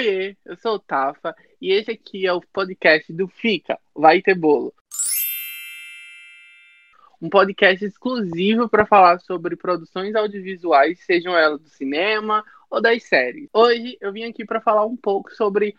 Oiê, eu sou o Tafa e esse aqui é o podcast do Fica, Vai Ter Bolo. Um podcast exclusivo para falar sobre produções audiovisuais, sejam elas do cinema ou das séries. Hoje eu vim aqui para falar um pouco sobre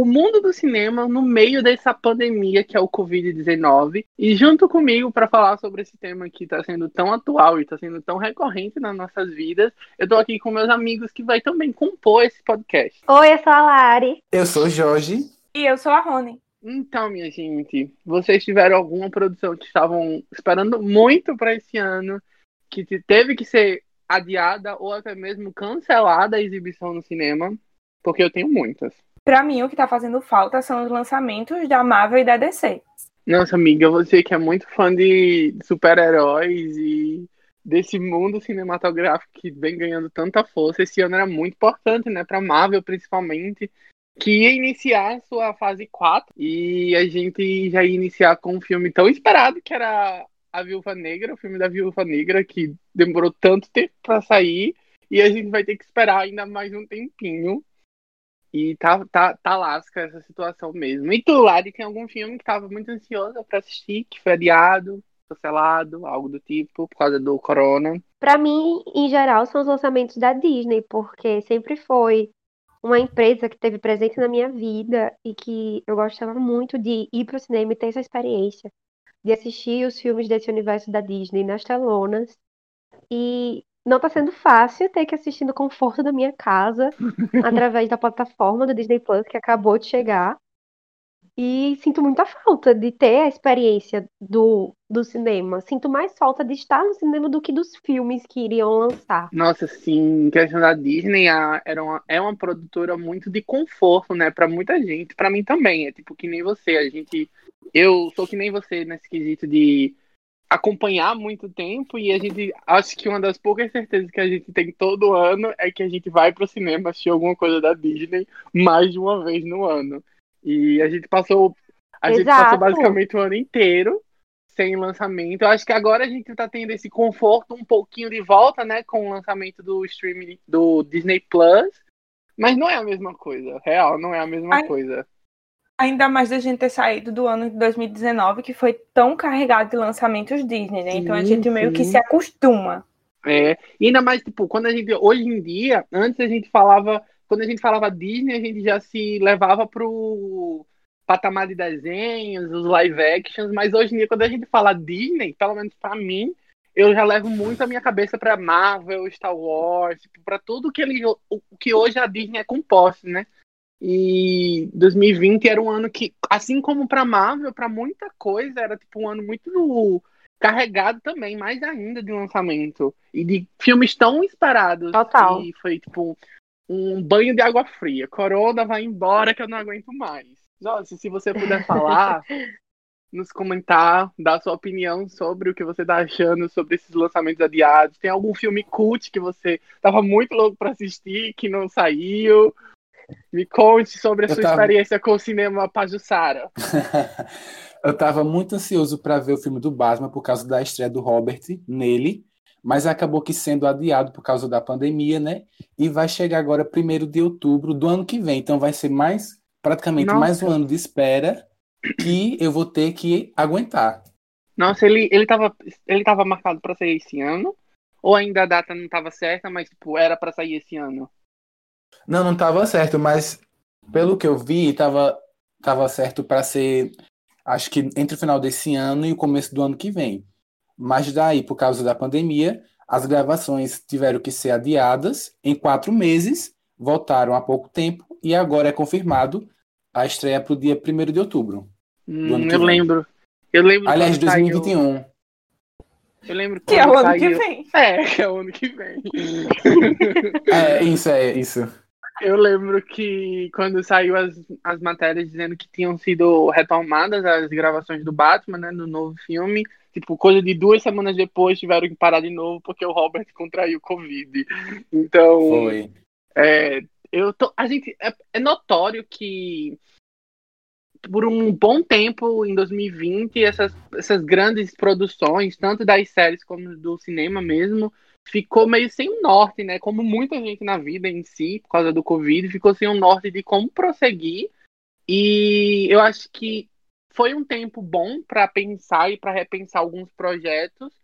o mundo do cinema no meio dessa pandemia que é o Covid-19. E junto comigo, para falar sobre esse tema que está sendo tão atual e está sendo tão recorrente nas nossas vidas, eu estou aqui com meus amigos que vai também compor esse podcast. Oi, eu sou a Lari. Eu sou o Jorge. E eu sou a Rony. Então, minha gente, vocês tiveram alguma produção que estavam esperando muito para esse ano, que teve que ser adiada ou até mesmo cancelada a exibição no cinema? Porque eu tenho muitas. Pra mim, o que tá fazendo falta são os lançamentos da Marvel e da DC. Nossa, amiga, você que é muito fã de super-heróis e desse mundo cinematográfico que vem ganhando tanta força, esse ano era muito importante, né, pra Marvel principalmente, que ia iniciar sua fase 4 e a gente já ia iniciar com um filme tão esperado que era A Viúva Negra, o filme da Viúva Negra, que demorou tanto tempo para sair e a gente vai ter que esperar ainda mais um tempinho e tá, tá, tá lasca essa situação mesmo. E tu, Lari, tem algum filme que tava muito ansiosa para assistir, que foi adiado, cancelado, algo do tipo, por causa do corona? Para mim, em geral, são os lançamentos da Disney, porque sempre foi uma empresa que teve presente na minha vida e que eu gostava muito de ir pro cinema e ter essa experiência de assistir os filmes desse universo da Disney nas telonas. E não tá sendo fácil ter que assistir no conforto da minha casa, através da plataforma do Disney Plus, que acabou de chegar. E sinto muita falta de ter a experiência do, do cinema. Sinto mais falta de estar no cinema do que dos filmes que iriam lançar. Nossa, sim, em questão da Disney, a, era uma, é uma produtora muito de conforto, né, para muita gente. para mim também, é tipo que nem você. A gente. Eu sou que nem você nesse quesito de acompanhar muito tempo e a gente acho que uma das poucas certezas que a gente tem todo ano é que a gente vai pro cinema assistir alguma coisa da Disney mais de uma vez no ano. E a gente passou a Exato. gente passou basicamente o ano inteiro sem lançamento. Eu acho que agora a gente tá tendo esse conforto um pouquinho de volta, né, com o lançamento do streaming do Disney Plus, mas não é a mesma coisa. Real, não é a mesma Ai. coisa. Ainda mais da gente ter saído do ano de 2019, que foi tão carregado de lançamentos Disney, né? Sim, então a gente meio sim. que se acostuma. É, e ainda mais, tipo, quando a gente, hoje em dia, antes a gente falava, quando a gente falava Disney, a gente já se levava pro patamar de desenhos, os live actions, mas hoje em dia, quando a gente fala Disney, pelo menos para mim, eu já levo muito a minha cabeça para Marvel, Star Wars, tipo, para tudo que ele, o que hoje a Disney é composto, né? E 2020 era um ano que, assim como para Marvel, para muita coisa, era tipo um ano muito carregado também, mais ainda de lançamento. E de filmes tão esperados. Total. E foi tipo um banho de água fria. Corona vai embora que eu não aguento mais. Nossa, se você puder falar, nos comentar, dar sua opinião sobre o que você tá achando sobre esses lançamentos adiados. Tem algum filme cult que você tava muito louco para assistir que não saiu? Me conte sobre a eu sua tava... experiência com o cinema Pajussara. eu estava muito ansioso para ver o filme do Batman por causa da estreia do Robert nele, mas acabou que sendo adiado por causa da pandemia, né? E vai chegar agora primeiro de outubro do ano que vem. Então vai ser mais praticamente Nossa. mais um ano de espera que eu vou ter que aguentar. Nossa, ele ele estava ele tava marcado para sair esse ano ou ainda a data não estava certa, mas tipo era para sair esse ano? Não, não estava certo, mas pelo que eu vi, estava tava certo para ser, acho que entre o final desse ano e o começo do ano que vem. Mas daí, por causa da pandemia, as gravações tiveram que ser adiadas em quatro meses, voltaram há pouco tempo e agora é confirmado a estreia para o dia 1 de outubro. Hum, eu lembro. Eu lembro. Aliás, 2021. Saiu... Eu lembro que é o ano saiu... que vem. É, que é o ano que vem. é, isso, é isso. Eu lembro que quando saiu as, as matérias dizendo que tinham sido retomadas as gravações do Batman, né, no novo filme, tipo, coisa de duas semanas depois tiveram que parar de novo porque o Robert contraiu Covid. Então, Foi. É, eu tô, a gente, é, é notório que por um bom tempo, em 2020, essas, essas grandes produções, tanto das séries como do cinema mesmo, ficou meio sem um norte, né? Como muita gente na vida em si, por causa do Covid, ficou sem um norte de como prosseguir. E eu acho que foi um tempo bom para pensar e para repensar alguns projetos,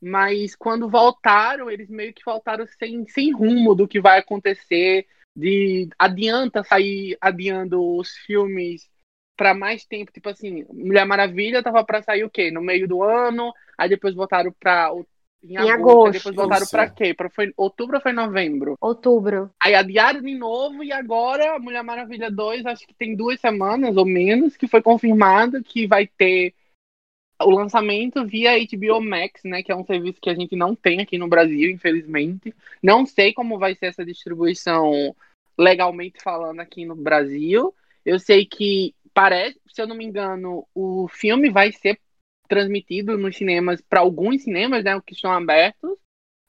mas quando voltaram, eles meio que voltaram sem, sem rumo do que vai acontecer, de adianta sair adiando os filmes para mais tempo, tipo assim, Mulher Maravilha tava para sair o quê? No meio do ano, aí depois voltaram para em, em agosto, agosto. depois voltaram para quê? Para foi outubro ou foi novembro? Outubro. Aí adiaram de novo e agora Mulher Maravilha 2, acho que tem duas semanas ou menos que foi confirmado que vai ter o lançamento via HBO Max, né, que é um serviço que a gente não tem aqui no Brasil, infelizmente. Não sei como vai ser essa distribuição legalmente falando aqui no Brasil. Eu sei que parece, se eu não me engano, o filme vai ser transmitido nos cinemas para alguns cinemas, né, que estão abertos,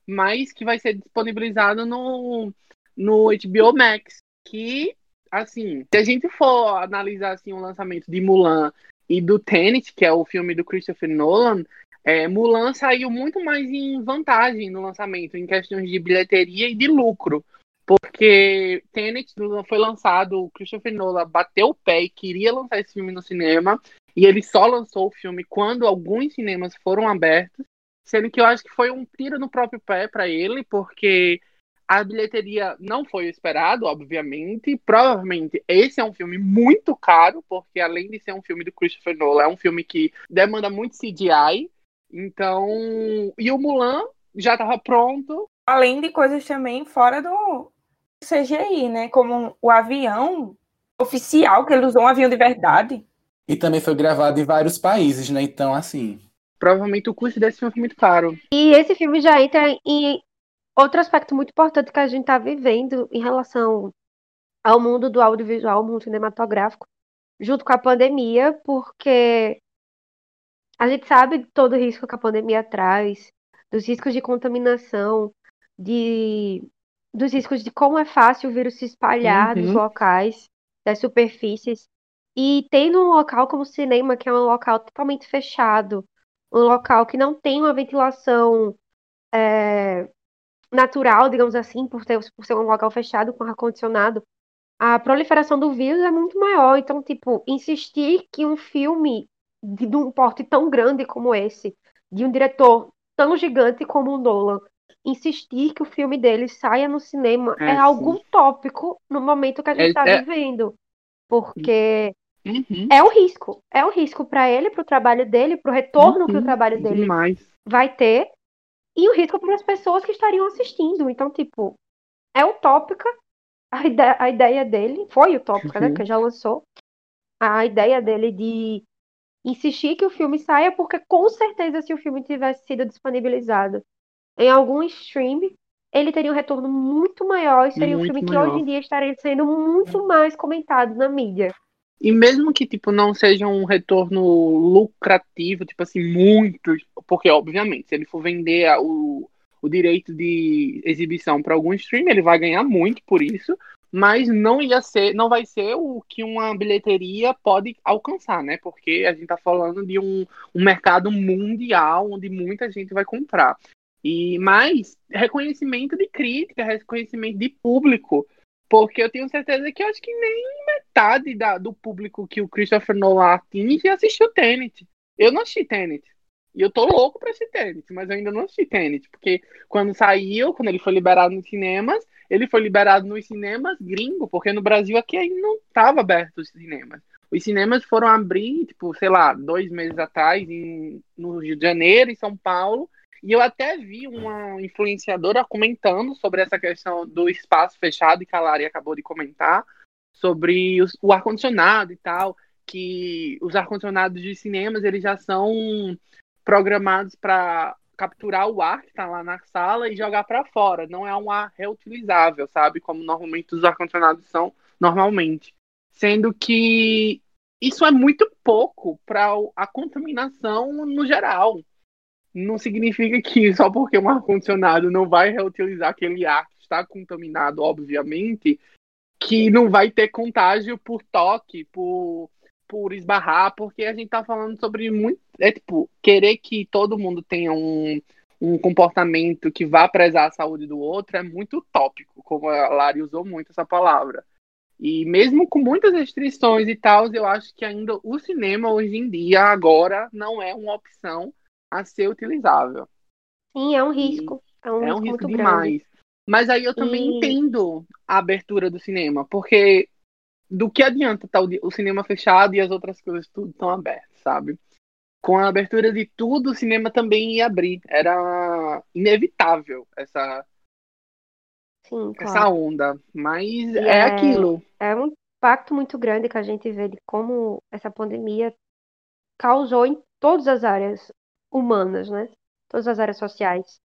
mas que vai ser disponibilizado no no HBO Max, que assim, se a gente for analisar assim o lançamento de Mulan e do Tenet, que é o filme do Christopher Nolan, é, Mulan saiu muito mais em vantagem no lançamento, em questões de bilheteria e de lucro. Porque Tenet foi lançado, o Christopher Nolan bateu o pé e queria lançar esse filme no cinema, e ele só lançou o filme quando alguns cinemas foram abertos, sendo que eu acho que foi um tiro no próprio pé para ele, porque a bilheteria não foi esperado, obviamente. Provavelmente esse é um filme muito caro, porque além de ser um filme do Christopher Nolan, é um filme que demanda muito CGI. Então, e o Mulan já estava pronto. Além de coisas também fora do CGI, né? Como o avião oficial, que ele usou um avião de verdade. E também foi gravado em vários países, né? Então, assim. Provavelmente o custo desse filme foi muito caro. E esse filme já entra em Outro aspecto muito importante que a gente está vivendo em relação ao mundo do audiovisual, mundo cinematográfico, junto com a pandemia, porque a gente sabe de todo o risco que a pandemia traz, dos riscos de contaminação, de dos riscos de como é fácil o vírus se espalhar uhum. dos locais, das superfícies. E tendo um local como o cinema, que é um local totalmente fechado, um local que não tem uma ventilação é, natural, digamos assim, por, ter, por ser um local fechado com ar-condicionado, a proliferação do vírus é muito maior. Então, tipo, insistir que um filme de, de um porte tão grande como esse, de um diretor tão gigante como o Nolan, insistir que o filme dele saia no cinema é, é algo utópico no momento que a gente está é, é... vivendo. Porque uhum. é um risco. É um risco para ele, para o trabalho dele, para o retorno uhum. que o trabalho dele Demais. vai ter e o risco para as pessoas que estariam assistindo. Então, tipo, é utópica a ideia, a ideia dele, foi utópica, né, uhum. né? Porque já lançou. A ideia dele de insistir que o filme saia, porque com certeza, se o filme tivesse sido disponibilizado em algum stream, ele teria um retorno muito maior e seria muito um filme maior. que hoje em dia estaria sendo muito mais comentado na mídia. E mesmo que, tipo, não seja um retorno lucrativo, tipo assim, muito, porque, obviamente, se ele for vender o, o direito de exibição para algum stream, ele vai ganhar muito por isso, mas não ia ser, não vai ser o que uma bilheteria pode alcançar, né? Porque a gente está falando de um, um mercado mundial onde muita gente vai comprar. E mais reconhecimento de crítica, reconhecimento de público. Porque eu tenho certeza que acho que nem metade da, do público que o Christopher Nolan atinge assistiu Tenet. Eu não assisti Tenet. E eu tô louco pra assistir Tenet, mas eu ainda não assisti Tenet. Porque quando saiu, quando ele foi liberado nos cinemas, ele foi liberado nos cinemas gringo, porque no Brasil aqui ainda não tava aberto os cinemas. Os cinemas foram abrir, tipo, sei lá, dois meses atrás, em, no Rio de Janeiro, em São Paulo, e eu até vi uma influenciadora comentando sobre essa questão do espaço fechado, que a Lari acabou de comentar, sobre os, o ar-condicionado e tal, que os ar-condicionados de cinemas eles já são programados para capturar o ar que está lá na sala e jogar para fora. Não é um ar reutilizável, sabe? Como normalmente os ar-condicionados são normalmente. Sendo que isso é muito pouco para a contaminação no geral não significa que só porque um ar-condicionado não vai reutilizar aquele ar que está contaminado, obviamente, que não vai ter contágio por toque, por por esbarrar, porque a gente tá falando sobre muito. É tipo, querer que todo mundo tenha um, um comportamento que vá prezar a saúde do outro é muito utópico, como a Lari usou muito essa palavra. E mesmo com muitas restrições e tal, eu acho que ainda o cinema hoje em dia, agora, não é uma opção a ser utilizável. Sim, é um risco. É um, é um risco, risco demais. Grande. Mas aí eu também E- entendo a abertura do cinema, porque do que adianta estar o cinema fechado e as outras coisas tudo estão abertas, sabe? Com a abertura de tudo, o cinema também ia abrir. Era inevitável essa, Sim, essa claro. onda. Mas é é- aquilo. É um impacto muito grande que a gente vê de como essa pandemia causou em todas as áreas humanas, né? Todas as áreas sociais.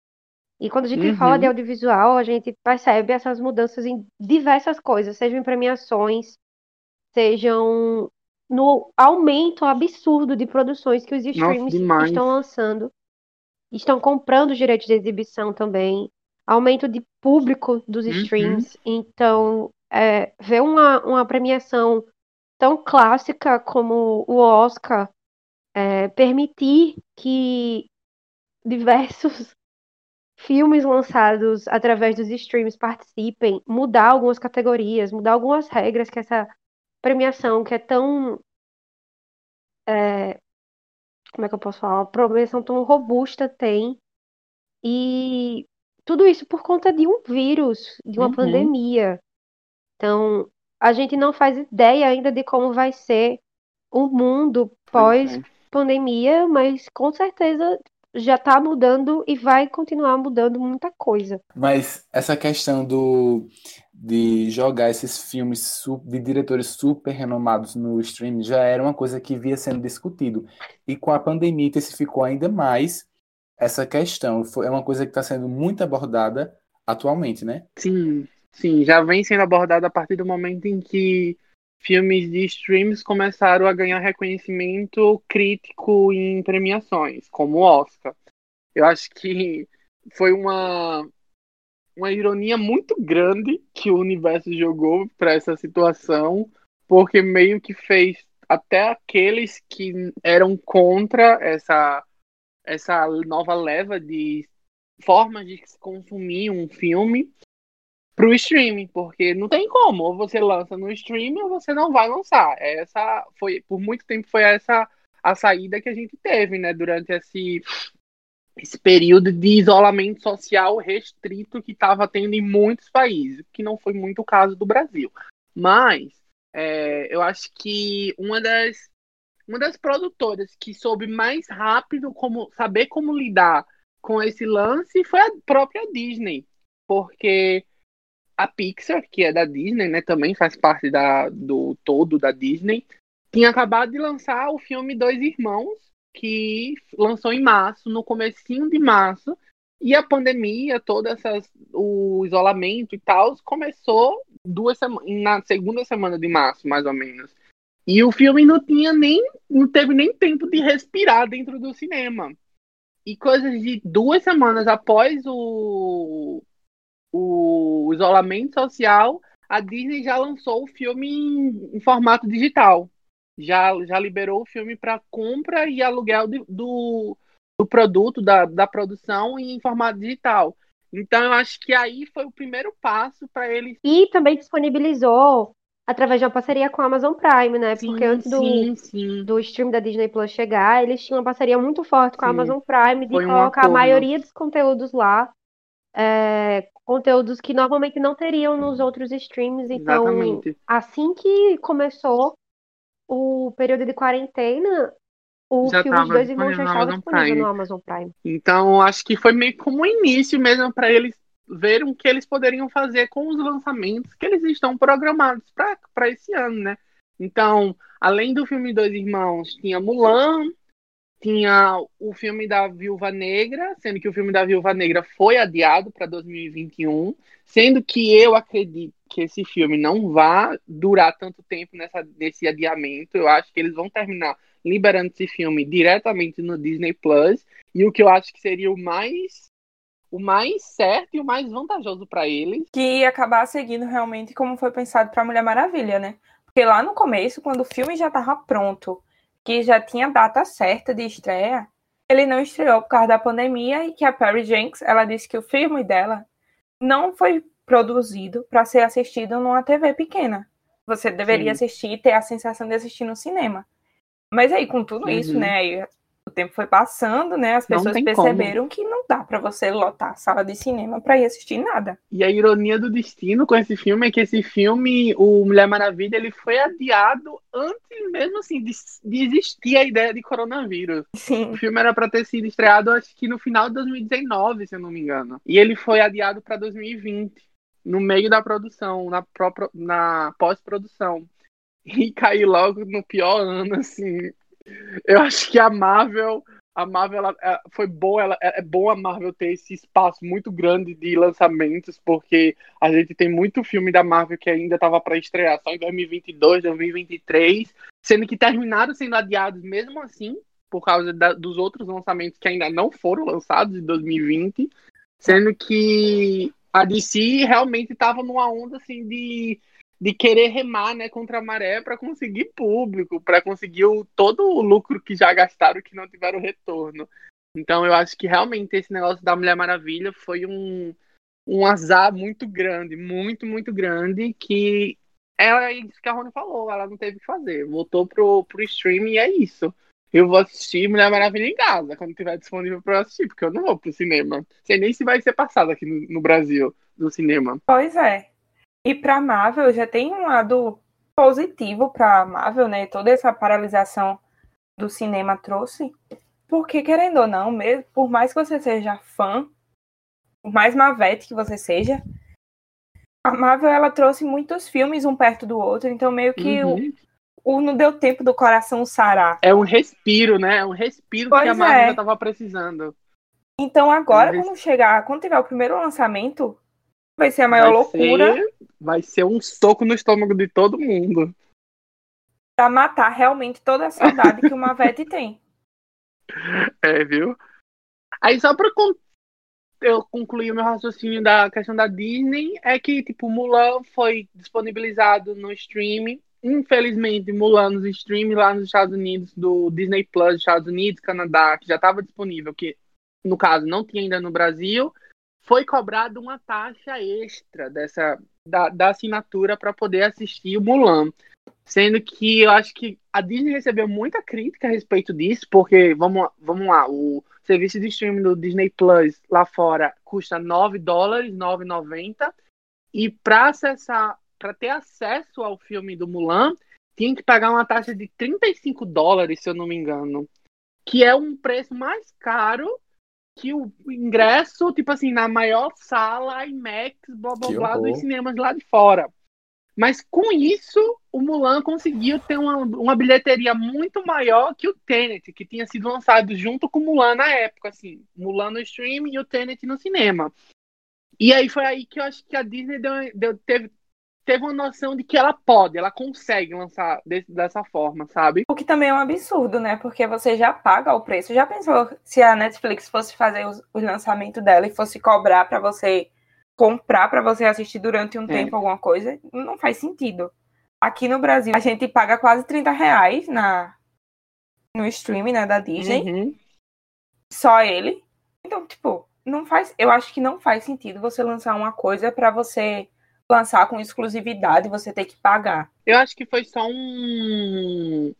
E quando a gente fala de Uhum. audiovisual, a gente percebe essas mudanças em diversas coisas, sejam em premiações, sejam no aumento absurdo de produções que os streams estão lançando, estão comprando os direitos de exibição também, aumento de público dos Uhum. streams. Então, é, ver uma, uma premiação tão clássica como o Oscar é, permitir que diversos filmes lançados através dos streams participem, mudar algumas categorias, mudar algumas regras que essa premiação que é tão é, como é que eu posso falar? Uma premiação tão robusta tem. E tudo isso por conta de um vírus, de uma Uhum. pandemia. Então, a gente não faz ideia ainda de como vai ser o mundo Pois pós-pandemia, mas com certeza já está mudando e vai continuar mudando muita coisa. Mas essa questão do de jogar esses filmes de diretores super renomados no streaming já era uma coisa que via sendo discutido. E com a pandemia intensificou ainda mais essa questão. Foi, é uma coisa que está sendo muito abordada atualmente, né? Sim, sim, já vem sendo abordado a partir do momento em que filmes de streams começaram a ganhar reconhecimento crítico em premiações, como o Oscar. Eu acho que foi uma, uma ironia muito grande que o universo jogou para essa situação, porque meio que fez até aqueles que eram contra essa, essa nova leva de formas de se consumir um filme pro streaming, porque não tem como, ou você lança no streaming ou você não vai lançar. Essa foi por muito tempo foi essa a saída que a gente teve, né, durante esse esse período de isolamento social restrito que estava tendo em muitos países, que não foi muito o caso do Brasil. Mas é, eu acho que uma das uma das produtoras que soube mais rápido como saber como lidar com esse lance foi a própria Disney, porque a Pixar, que é da Disney, né, também faz parte da, do todo da Disney, tinha acabado de lançar o filme Dois Irmãos, que lançou em março, no comecinho de março, e a pandemia, todo essas, o isolamento e tal, começou duas na segunda semana de março, mais ou menos. E o filme não tinha nem, não teve nem tempo de respirar dentro do cinema. E coisas de duas semanas após o, o isolamento social, a Disney já lançou o filme em, em formato digital. Já, já liberou o filme para compra e aluguel de, do, do produto, da, da produção em formato digital. Então eu acho que aí foi o primeiro passo para eles. E também disponibilizou através de uma parceria com a Amazon Prime, né? Porque antes do, sim, sim. do stream da Disney Plus chegar, eles tinham uma parceria muito forte com a Sim. Amazon Prime de Foi um colocar a acordo. maioria dos conteúdos lá. é, conteúdos que normalmente não teriam nos outros streams. Então, Exatamente. assim que começou o período de quarentena, o Já filme tava Dois Irmãos já estava disponível no Amazon Prime. Então, acho que foi meio como um início mesmo para eles verem o que eles poderiam fazer com os lançamentos que eles estão programados para esse ano, né? Então, além do filme Dois Irmãos, tinha Mulan, tinha o filme da Viúva Negra, sendo que o filme da Viúva Negra foi adiado para 2021, sendo que eu acredito que esse filme não vai durar tanto tempo nessa, nesse adiamento. Eu acho que eles vão terminar liberando esse filme diretamente no Disney Plus. E o que eu acho que seria o mais o mais certo e o mais vantajoso para eles. Que ia acabar seguindo realmente como foi pensado para Mulher Maravilha, né? Porque lá no começo, quando o filme já estava pronto, que já tinha data certa de estreia, ele não estreou por causa da pandemia e que a Perry Jenks, ela disse que o filme dela não foi produzido para ser assistido numa TV pequena. Você deveria Sim. assistir e ter a sensação de assistir no cinema. Mas aí, com tudo uhum. isso, né? O tempo foi passando, né? As pessoas perceberam como. que não dá para você lotar a sala de cinema para ir assistir nada. E a ironia do destino com esse filme é que esse filme, o Mulher Maravilha, ele foi adiado antes mesmo assim de, de existir a ideia de coronavírus. Sim. O filme era para ter sido estreado acho que no final de 2019, se eu não me engano. E ele foi adiado para 2020, no meio da produção, na própria na pós-produção. E caiu logo no pior ano assim eu acho que a Marvel, a Marvel ela, ela foi boa, ela, é bom a Marvel ter esse espaço muito grande de lançamentos, porque a gente tem muito filme da Marvel que ainda estava para estrear só em 2022, 2023, sendo que terminaram sendo adiados mesmo assim, por causa da, dos outros lançamentos que ainda não foram lançados em 2020, sendo que a DC realmente estava numa onda assim de de querer remar né, contra a maré para conseguir público, para conseguir o, todo o lucro que já gastaram que não tiveram retorno. Então eu acho que realmente esse negócio da Mulher Maravilha foi um, um azar muito grande, muito, muito grande, que ela, é isso que a Rony falou, ela não teve o que fazer. Voltou pro, pro streaming e é isso. Eu vou assistir Mulher Maravilha em casa, quando tiver disponível para assistir, porque eu não vou pro cinema. Sei nem se vai ser passado aqui no, no Brasil, no cinema. Pois é. E para Marvel já tem um lado positivo para Marvel, né? Toda essa paralisação do cinema trouxe, porque querendo ou não, mesmo por mais que você seja fã, por mais mavete que você seja, a Marvel ela trouxe muitos filmes um perto do outro, então meio que uhum. o, o, não deu tempo do coração sarar. É um respiro, né? É um respiro pois que a Marvel é. estava precisando. Então agora, é um quando chegar, quando tiver o primeiro lançamento, Vai ser a maior vai loucura. Ser, vai ser um soco no estômago de todo mundo. Pra matar realmente toda a saudade que uma Vete tem. É, viu? Aí só pra eu concluir o meu raciocínio da questão da Disney, é que, tipo, Mulan foi disponibilizado no streaming. Infelizmente, Mulan nos streaming lá nos Estados Unidos, do Disney Plus, Estados Unidos, Canadá, que já estava disponível, que no caso não tinha ainda no Brasil foi cobrado uma taxa extra dessa da, da assinatura para poder assistir o Mulan. Sendo que eu acho que a Disney recebeu muita crítica a respeito disso, porque, vamos, vamos lá, o serviço de streaming do Disney Plus lá fora custa 9 dólares, 9,90. E para acessar, para ter acesso ao filme do Mulan, tinha que pagar uma taxa de 35 dólares, se eu não me engano. Que é um preço mais caro que o ingresso, tipo assim, na maior sala IMAX, blá blá blá, dos cinemas lá de fora. Mas com isso, o Mulan conseguiu ter uma, uma bilheteria muito maior que o Tenet, que tinha sido lançado junto com o Mulan na época, assim, Mulan no streaming e o Tenet no cinema. E aí foi aí que eu acho que a Disney deu, deu, teve, teve uma noção de que ela pode, ela consegue lançar desse, dessa forma, sabe? O que também é um absurdo, né? Porque você já paga o preço. Já pensou se a Netflix fosse fazer os, o lançamento dela e fosse cobrar para você comprar para você assistir durante um é. tempo alguma coisa? Não faz sentido. Aqui no Brasil, a gente paga quase 30 reais na, no streaming né, da Disney. Uhum. Só ele. Então, tipo, não faz. Eu acho que não faz sentido você lançar uma coisa para você lançar com exclusividade, você ter que pagar. Eu acho que foi só um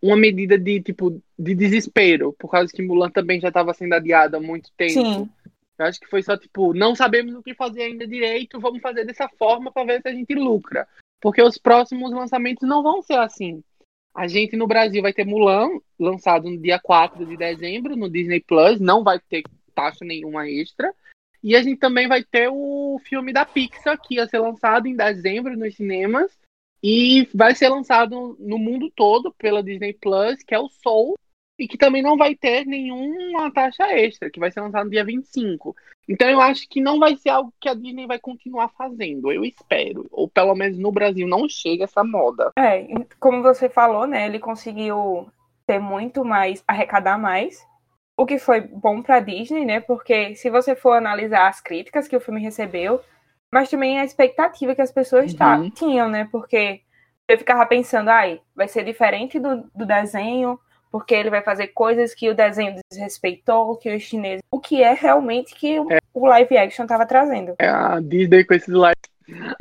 uma medida de tipo de desespero, por causa que Mulan também já estava sendo adiada há muito tempo. Sim. Eu acho que foi só tipo, não sabemos o que fazer ainda direito, vamos fazer dessa forma para ver se a gente lucra. Porque os próximos lançamentos não vão ser assim. A gente no Brasil vai ter Mulan, lançado no dia 4 de dezembro no Disney Plus, não vai ter taxa nenhuma extra. E a gente também vai ter o filme da Pixar, que ia ser lançado em dezembro nos cinemas. E vai ser lançado no mundo todo pela Disney Plus, que é o Soul, e que também não vai ter nenhuma taxa extra, que vai ser lançado no dia 25. Então eu acho que não vai ser algo que a Disney vai continuar fazendo, eu espero. Ou pelo menos no Brasil não chega essa moda. É, como você falou, né? Ele conseguiu ter muito mais, arrecadar mais o que foi bom para Disney, né? Porque se você for analisar as críticas que o filme recebeu, mas também a expectativa que as pessoas uhum. tinham, né? Porque eu ficava pensando, ai, vai ser diferente do, do desenho, porque ele vai fazer coisas que o desenho desrespeitou, que os chineses. O que é realmente que é. o live action tava trazendo. É a Disney com esses live.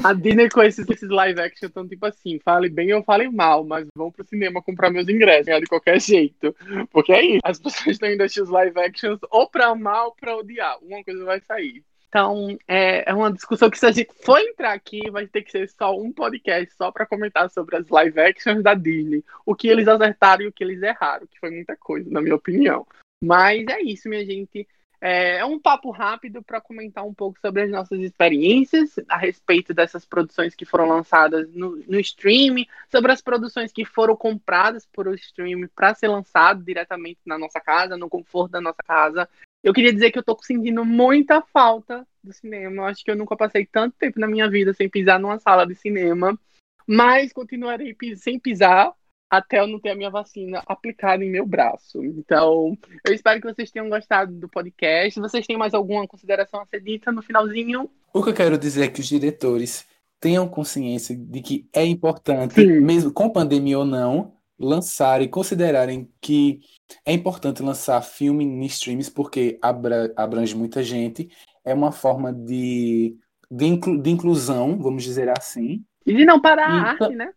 A Disney com esses, esses live action estão tipo assim, fale bem ou fale mal, mas vão pro cinema comprar meus ingressos, né, de qualquer jeito. Porque é isso. As pessoas estão indo assistir os live actions ou pra amar ou pra odiar. Uma coisa vai sair. Então, é, é uma discussão que se a gente for entrar aqui, vai ter que ser só um podcast só para comentar sobre as live actions da Disney. O que eles acertaram e o que eles erraram, que foi muita coisa, na minha opinião. Mas é isso, minha gente. É, é um papo rápido para comentar um pouco sobre as nossas experiências a respeito dessas produções que foram lançadas no, no stream, sobre as produções que foram compradas por o stream para ser lançado diretamente na nossa casa, no conforto da nossa casa. Eu queria dizer que eu tô sentindo muita falta do cinema. Eu acho que eu nunca passei tanto tempo na minha vida sem pisar numa sala de cinema. Mas continuarei sem pisar até eu não ter a minha vacina aplicada em meu braço. Então, eu espero que vocês tenham gostado do podcast. Se vocês têm mais alguma consideração a ser dita no finalzinho? O que eu quero dizer é que os diretores tenham consciência de que é importante, Sim. mesmo com pandemia ou não, lançarem, considerarem que é importante lançar filme em streams porque abrange muita gente, é uma forma de, de, inclu, de inclusão, vamos dizer assim. E de não parar a arte, né?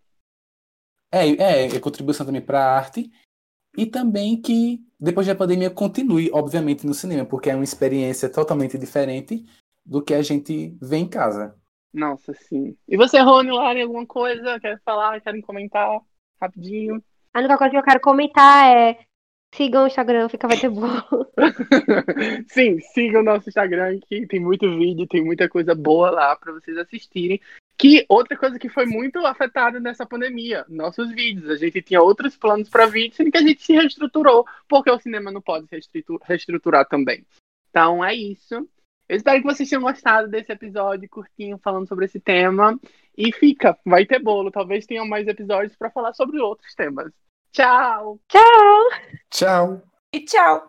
É, é, é contribuição também para a arte. E também que depois da pandemia continue, obviamente, no cinema, porque é uma experiência totalmente diferente do que a gente vê em casa. Nossa, sim. E você, Rony, Lari, alguma coisa? Quer falar? Querem comentar rapidinho? A única coisa que eu quero comentar é sigam o Instagram, fica vai ter bom. Sim, sigam o nosso Instagram que tem muito vídeo, tem muita coisa boa lá para vocês assistirem. Que outra coisa que foi muito afetada nessa pandemia, nossos vídeos. A gente tinha outros planos para vídeos, sendo que a gente se reestruturou, porque o cinema não pode se reestruturar também. Então é isso. Eu espero que vocês tenham gostado desse episódio curtinho falando sobre esse tema. E fica, vai ter bolo. Talvez tenham mais episódios para falar sobre outros temas. Tchau! Tchau! Tchau! E tchau!